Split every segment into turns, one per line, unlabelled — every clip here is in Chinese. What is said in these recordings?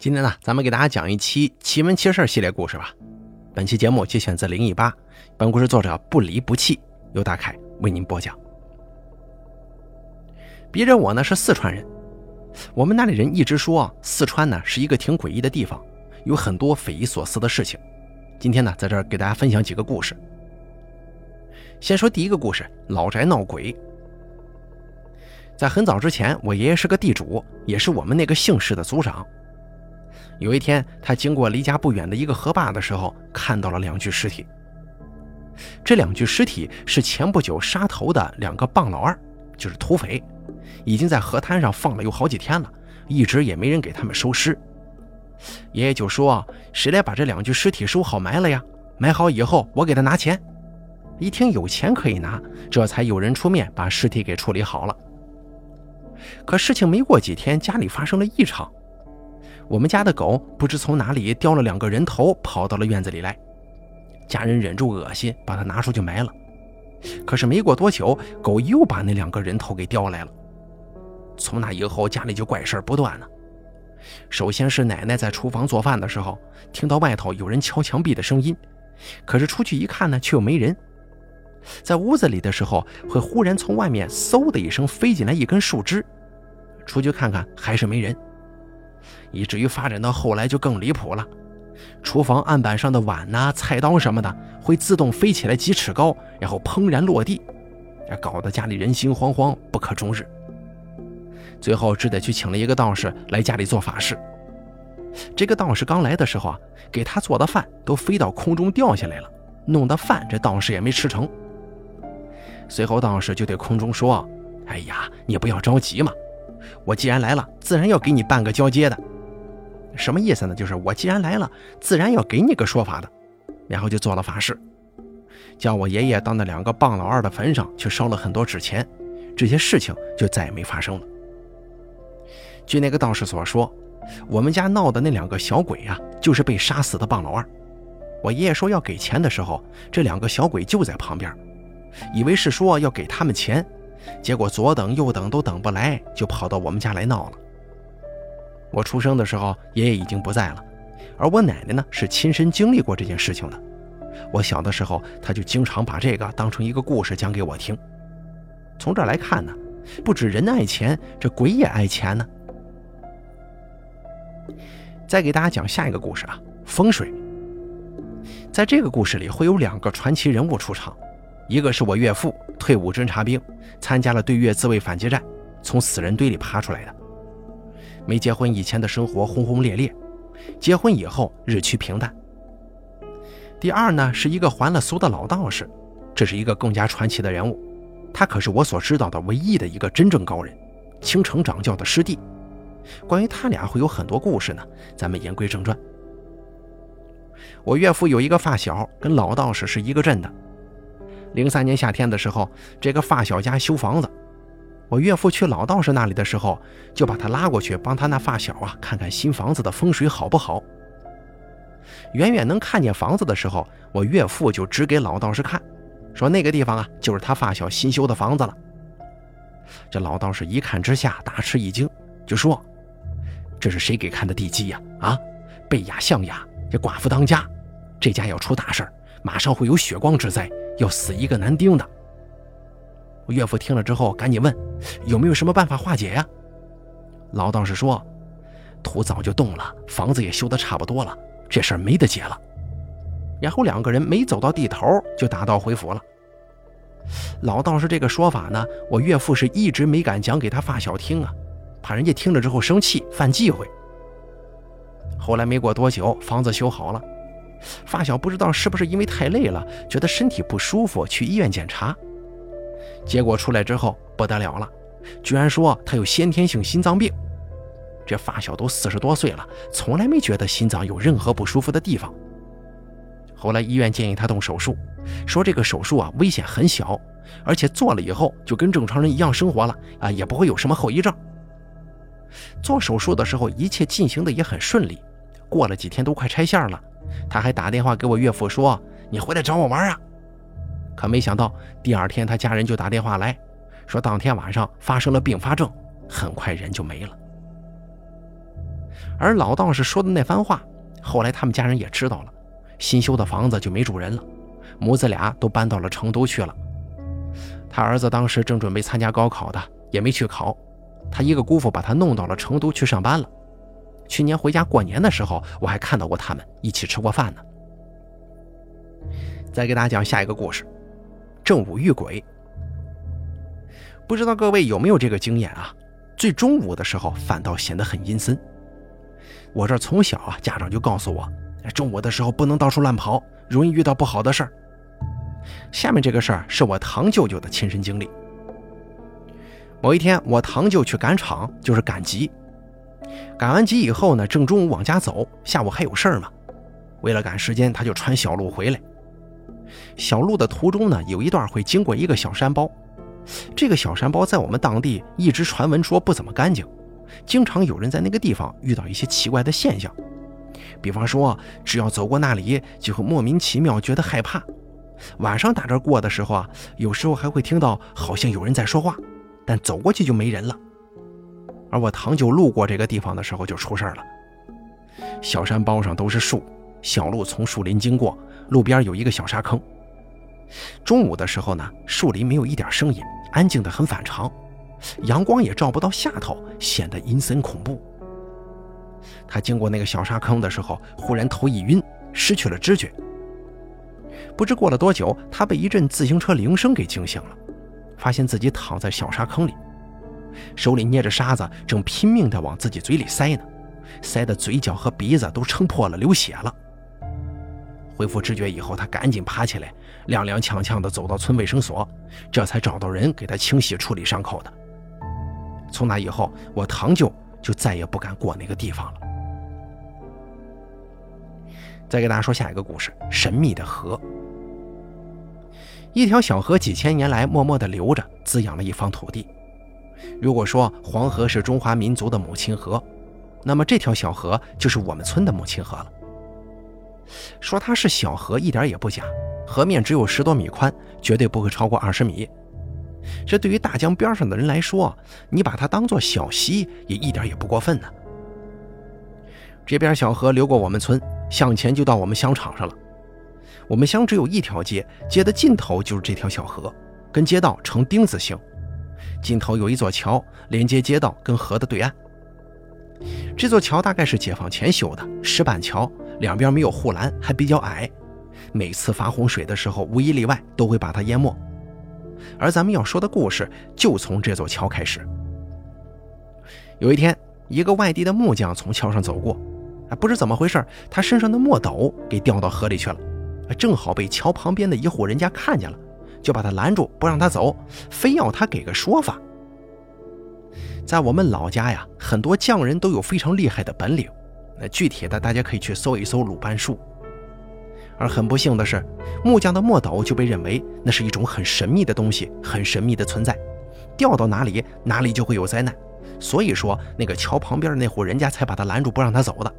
今天呢，咱们给大家讲一期奇闻奇事系列故事吧。本期节目节选自灵异吧，本故事作者不离不弃，由大凯为您播讲。别人我呢是四川人，我们那里人一直说四川呢是一个挺诡异的地方，有很多匪夷所思的事情。今天呢，在这儿给大家分享几个故事。先说第一个故事：老宅闹鬼。在很早之前，我爷爷是个地主，也是我们那个姓氏的族长。有一天，他经过离家不远的一个河坝的时候，看到了两具尸体。这两具尸体是前不久杀头的两个棒老二，就是土匪，已经在河滩上放了有好几天了，一直也没人给他们收尸。爷爷就说：“谁来把这两具尸体收好埋了呀？埋好以后，我给他拿钱。”一听有钱可以拿，这才有人出面把尸体给处理好了。可事情没过几天，家里发生了异常。我们家的狗不知从哪里叼了两个人头，跑到了院子里来。家人忍住恶心，把它拿出去埋了。可是没过多久，狗又把那两个人头给叼来了。从那以后，家里就怪事不断了。首先是奶奶在厨房做饭的时候，听到外头有人敲墙壁的声音，可是出去一看呢，却又没人。在屋子里的时候，会忽然从外面嗖的一声飞进来一根树枝，出去看看还是没人。以至于发展到后来就更离谱了，厨房案板上的碗呐、菜刀什么的会自动飞起来几尺高，然后砰然落地，搞得家里人心惶惶，不可终日。最后只得去请了一个道士来家里做法事。这个道士刚来的时候啊，给他做的饭都飞到空中掉下来了，弄得饭这道士也没吃成。随后道士就对空中说：“哎呀，你不要着急嘛。”我既然来了，自然要给你办个交接的。什么意思呢？就是我既然来了，自然要给你个说法的。然后就做了法事，叫我爷爷到那两个棒老二的坟上去烧了很多纸钱，这些事情就再也没发生了。据那个道士所说，我们家闹的那两个小鬼呀，就是被杀死的棒老二。我爷爷说要给钱的时候，这两个小鬼就在旁边，以为是说要给他们钱。结果左等右等都等不来，就跑到我们家来闹了。我出生的时候，爷爷已经不在了，而我奶奶呢是亲身经历过这件事情的。我小的时候，她就经常把这个当成一个故事讲给我听。从这来看呢，不止人爱钱，这鬼也爱钱呢。再给大家讲下一个故事啊，风水。在这个故事里，会有两个传奇人物出场。一个是我岳父，退伍侦察兵，参加了对越自卫反击战，从死人堆里爬出来的。没结婚以前的生活轰轰烈烈，结婚以后日趋平淡。第二呢，是一个还了俗的老道士，这是一个更加传奇的人物，他可是我所知道的唯一的一个真正高人，青城掌教的师弟。关于他俩会有很多故事呢，咱们言归正传。我岳父有一个发小，跟老道士是一个镇的。零三年夏天的时候，这个发小家修房子，我岳父去老道士那里的时候，就把他拉过去帮他那发小啊看看新房子的风水好不好。远远能看见房子的时候，我岳父就指给老道士看，说那个地方啊就是他发小新修的房子了。这老道士一看之下大吃一惊，就说：“这是谁给看的地基呀？啊，贝雅象牙，这寡妇当家，这家要出大事马上会有血光之灾。”要死一个男丁的，我岳父听了之后赶紧问：“有没有什么办法化解呀？”老道士说：“土早就动了，房子也修得差不多了，这事儿没得解了。”然后两个人没走到地头就打道回府了。老道士这个说法呢，我岳父是一直没敢讲给他发小听啊，怕人家听了之后生气犯忌讳。后来没过多久，房子修好了。发小不知道是不是因为太累了，觉得身体不舒服，去医院检查，结果出来之后不得了了，居然说他有先天性心脏病。这发小都四十多岁了，从来没觉得心脏有任何不舒服的地方。后来医院建议他动手术，说这个手术啊危险很小，而且做了以后就跟正常人一样生活了啊，也不会有什么后遗症。做手术的时候一切进行的也很顺利，过了几天都快拆线了。他还打电话给我岳父说：“你回来找我玩啊！”可没想到第二天他家人就打电话来说，当天晚上发生了并发症，很快人就没了。而老道士说的那番话，后来他们家人也知道了，新修的房子就没主人了，母子俩都搬到了成都去了。他儿子当时正准备参加高考的，也没去考，他一个姑父把他弄到了成都去上班了。去年回家过年的时候，我还看到过他们一起吃过饭呢。再给大家讲下一个故事：正午遇鬼。不知道各位有没有这个经验啊？最中午的时候反倒显得很阴森。我这从小啊，家长就告诉我，中午的时候不能到处乱跑，容易遇到不好的事儿。下面这个事儿是我堂舅舅的亲身经历。某一天，我堂舅去赶场，就是赶集。赶完集以后呢，正中午往家走，下午还有事儿嘛。为了赶时间，他就穿小路回来。小路的途中呢，有一段会经过一个小山包。这个小山包在我们当地一直传闻说不怎么干净，经常有人在那个地方遇到一些奇怪的现象，比方说只要走过那里就会莫名其妙觉得害怕，晚上打这过的时候啊，有时候还会听到好像有人在说话，但走过去就没人了。而我堂舅路过这个地方的时候就出事了，小山包上都是树，小路从树林经过，路边有一个小沙坑。中午的时候呢，树林没有一点声音，安静的很反常，阳光也照不到下头，显得阴森恐怖。他经过那个小沙坑的时候，忽然头一晕，失去了知觉。不知过了多久，他被一阵自行车铃声给惊醒了，发现自己躺在小沙坑里，手里捏着沙子，正拼命地往自己嘴里塞呢，塞的嘴角和鼻子都撑破了，流血了。恢复知觉以后，他赶紧爬起来，踉踉跄跄地走到村卫生所，这才找到人给他清洗处理伤口的。从那以后，我堂舅就再也不敢过那个地方了。再给大家说下一个故事：神秘的河。一条小河几千年来默默地流着，滋养了一方土地。如果说黄河是中华民族的母亲河，那么这条小河就是我们村的母亲河了。说它是小河一点也不假，河面只有十多米宽，绝对不会超过二十米。这对于大江边上的人来说，你把它当做小溪也一点也不过分呢。这边小河流过我们村，向前就到我们乡场上了。我们乡只有一条街，街的尽头就是这条小河，跟街道呈丁字形，尽头有一座桥连接街道跟河的对岸。这座桥大概是解放前修的石板桥。两边没有护栏，还比较矮，每次发洪水的时候，无一例外都会把它淹没。而咱们要说的故事就从这座桥开始。有一天，一个外地的木匠从桥上走过，啊，不知怎么回事，他身上的墨斗给掉到河里去了，正好被桥旁边的一户人家看见了，就把他拦住，不让他走，非要他给个说法。在我们老家呀，很多匠人都有非常厉害的本领。那具体的，大家可以去搜一搜鲁班术。而很不幸的是，木匠的墨斗就被认为那是一种很神秘的东西，很神秘的存在，掉到哪里哪里就会有灾难。所以说，那个桥旁边的那户人家才把他拦住，不让他走的。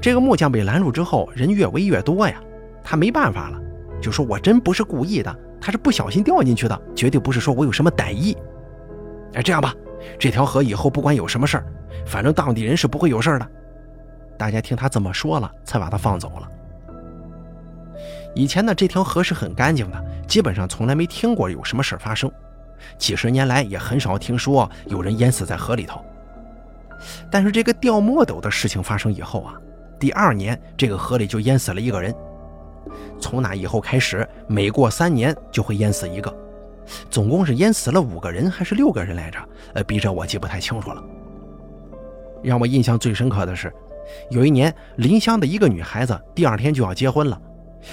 这个木匠被拦住之后，人越围越多呀，他没办法了，就说我真不是故意的，他是不小心掉进去的，绝对不是说我有什么歹意。哎，这样吧。这条河以后不管有什么事儿，反正当地人是不会有事儿的。大家听他这么说了，才把他放走了。以前呢，这条河是很干净的，基本上从来没听过有什么事儿发生。几十年来也很少听说有人淹死在河里头。但是这个掉墨斗的事情发生以后啊，第二年这个河里就淹死了一个人。从那以后开始，每过三年就会淹死一个。总共是淹死了五个人还是六个人来着？呃，笔者我记不太清楚了。让我印象最深刻的是，有一年临湘的一个女孩子第二天就要结婚了，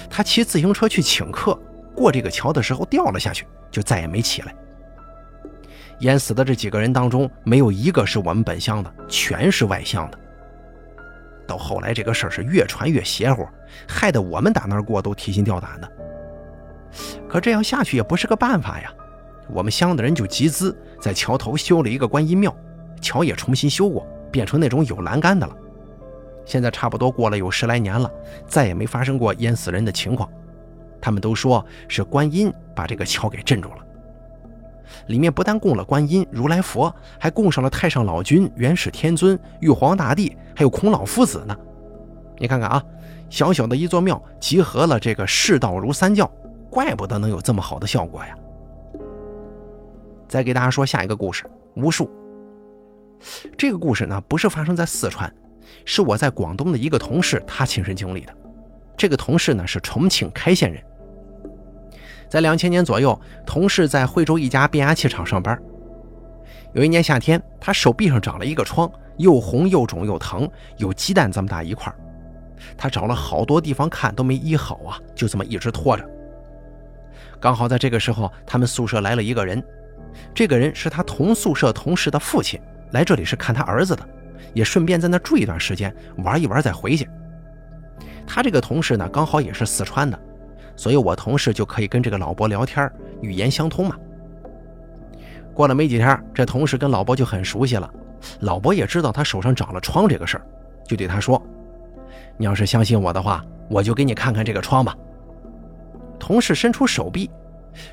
她骑自行车去请客，过这个桥的时候掉了下去，就再也没起来。淹死的这几个人当中，没有一个是我们本乡的，全是外乡的。到后来这个事儿是越传越邪乎，害得我们打那儿过都提心吊胆的。可这样下去也不是个办法呀，我们乡的人就集资在桥头修了一个观音庙，桥也重新修过，变成那种有栏杆的了。现在差不多过了有十来年了，再也没发生过淹死人的情况。他们都说是观音把这个桥给镇住了。里面不但供了观音、如来佛，还供上了太上老君、元始天尊、玉皇大帝，还有孔老夫子呢。你看看啊，小小的一座庙，集合了这个世道如三教，怪不得能有这么好的效果呀。再给大家说下一个故事，巫术。这个故事呢，不是发生在四川，是我在广东的一个同事他亲身经历的。这个同事呢是重庆开县人，在两千年左右，同事在惠州一家变压器厂上班。有一年夏天，他手臂上长了一个疮，又红又肿又疼，有鸡蛋这么大一块。他找了好多地方看都没医好啊，就这么一直拖着。刚好在这个时候，他们宿舍来了一个人，这个人是他同宿舍同事的父亲，来这里是看他儿子的，也顺便在那住一段时间，玩一玩再回去。他这个同事呢，刚好也是四川的，所以我同事就可以跟这个老伯聊天，语言相通嘛。过了没几天，这同事跟老伯就很熟悉了，老伯也知道他手上长了疮这个事儿，就对他说：“你要是相信我的话，我就给你看看这个疮吧。”同事伸出手臂，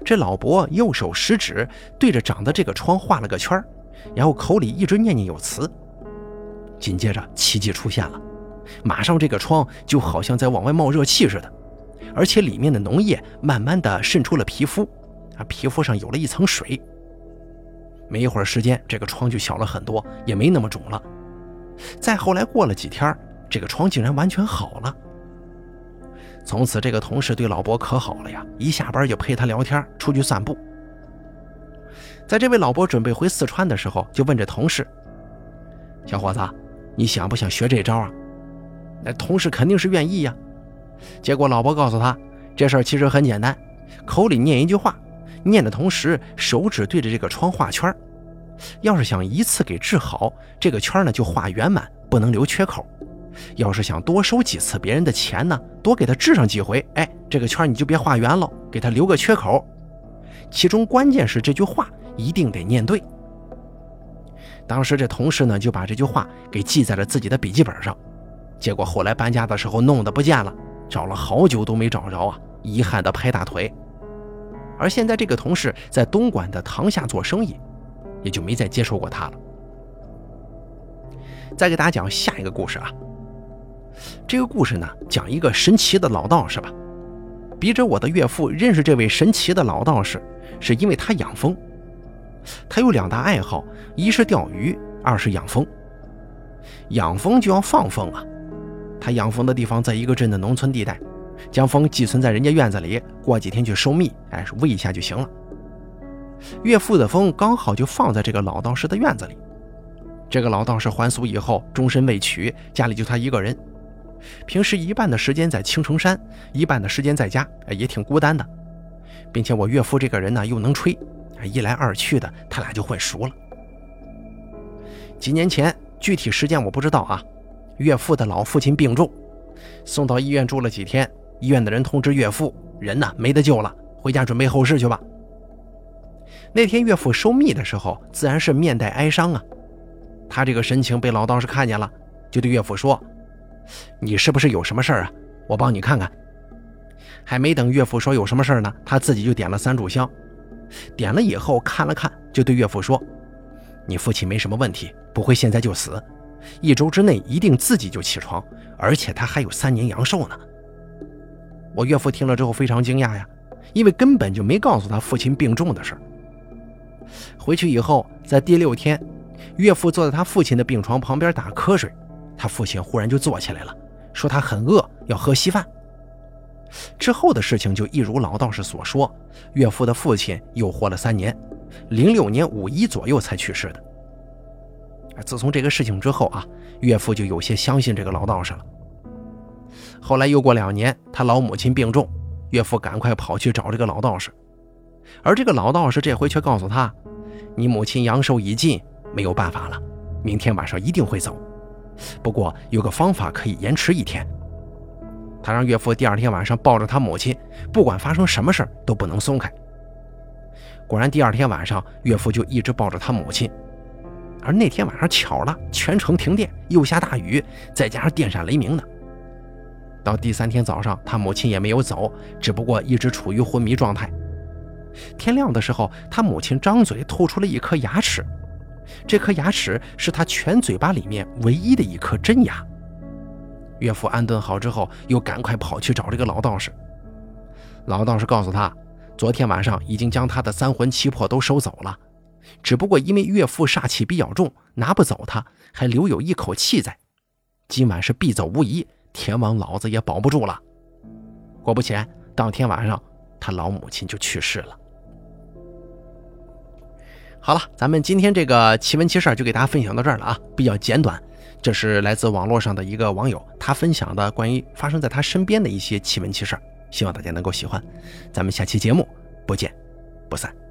这老伯右手食指对着长的这个疮画了个圈儿然后口里一直念念有词。紧接着，奇迹出现了。马上这个疮就好像在往外冒热气似的，而且里面的脓液慢慢的渗出了皮肤，啊，皮肤上有了一层水。没一会儿时间，这个疮就小了很多，也没那么肿了。再后来过了几天，这个疮竟然完全好了。从此这个同事对老伯可好了呀，一下班就陪他聊天，出去散步。在这位老伯准备回四川的时候，就问这同事：“小伙子，你想不想学这招啊？”那同事肯定是愿意呀，结果老伯告诉他，这事儿其实很简单，口里念一句话，念的同时手指对着这个窗画圈儿要是想一次给治好，这个圈呢就画圆满，不能留缺口；要是想多收几次别人的钱呢，多给他治上几回，哎，这个圈你就别画圆了，给他留个缺口。其中关键是这句话一定得念对。当时这同事呢就把这句话给记在了自己的笔记本上。结果后来搬家的时候弄得不见了，找了好久都没找着啊，遗憾的拍大腿。而现在这个同事在东莞的塘下做生意，也就没再接触过他了。再给大家讲下一个故事啊，这个故事呢讲一个神奇的老道士吧。笔者我的岳父认识这位神奇的老道士，是因为他养蜂。他有两大爱好，一是钓鱼，二是养蜂。养蜂就要放蜂啊。他养蜂的地方在一个镇的农村地带，将蜂寄存在人家院子里，过几天去收蜜，哎，喂一下就行了。岳父的蜂刚好就放在这个老道士的院子里。这个老道士还俗以后，终身未娶，家里就他一个人，平时一半的时间在青城山，一半的时间在家，也挺孤单的。并且我岳父这个人呢又能吹，一来二去的，他俩就混熟了。几年前，具体时间我不知道啊。岳父的老父亲病重，送到医院住了几天。医院的人通知岳父，人呢没得救了，回家准备后事去吧。那天岳父收蜜的时候，自然是面带哀伤啊。他这个神情被老道士看见了，就对岳父说：“你是不是有什么事儿啊？我帮你看看。”还没等岳父说有什么事儿呢，他自己就点了三炷香。点了以后看了看，就对岳父说：“你父亲没什么问题，不会现在就死。”一周之内一定自己就起床，而且他还有三年阳寿呢。我岳父听了之后非常惊讶呀，因为根本就没告诉他父亲病重的事回去以后，在第六天，岳父坐在他父亲的病床旁边打瞌睡，他父亲忽然就坐起来了，说他很饿，要喝稀饭。之后的事情就一如老道士所说，岳父的父亲又活了三年，零六年五一左右才去世的。自从这个事情之后啊，岳父就有些相信这个老道士了。后来又过两年，他老母亲病重，岳父赶快跑去找这个老道士，而这个老道士这回却告诉他：“你母亲阳寿已尽，没有办法了，明天晚上一定会走。不过有个方法可以延迟一天。”他让岳父第二天晚上抱着他母亲，不管发生什么事都不能松开。果然，第二天晚上，岳父就一直抱着他母亲。而那天晚上巧了，全城停电，又下大雨，再加上电闪雷鸣的。到第三天早上，他母亲也没有走，只不过一直处于昏迷状态。天亮的时候，他母亲张嘴吐出了一颗牙齿，这颗牙齿是他全嘴巴里面唯一的一颗真牙。岳父安顿好之后，又赶快跑去找这个老道士。老道士告诉他，昨天晚上已经将他的三魂七魄都收走了，只不过因为岳父煞气比较重，拿不走他，还留有一口气在。今晚是必走无疑，天王老子也保不住了。果不其然，当天晚上他老母亲就去世了。好了，咱们今天这个奇闻奇事就给大家分享到这儿了啊，比较简短。这是来自网络上的一个网友，他分享的关于发生在他身边的一些奇闻奇事，希望大家能够喜欢。咱们下期节目不见不散。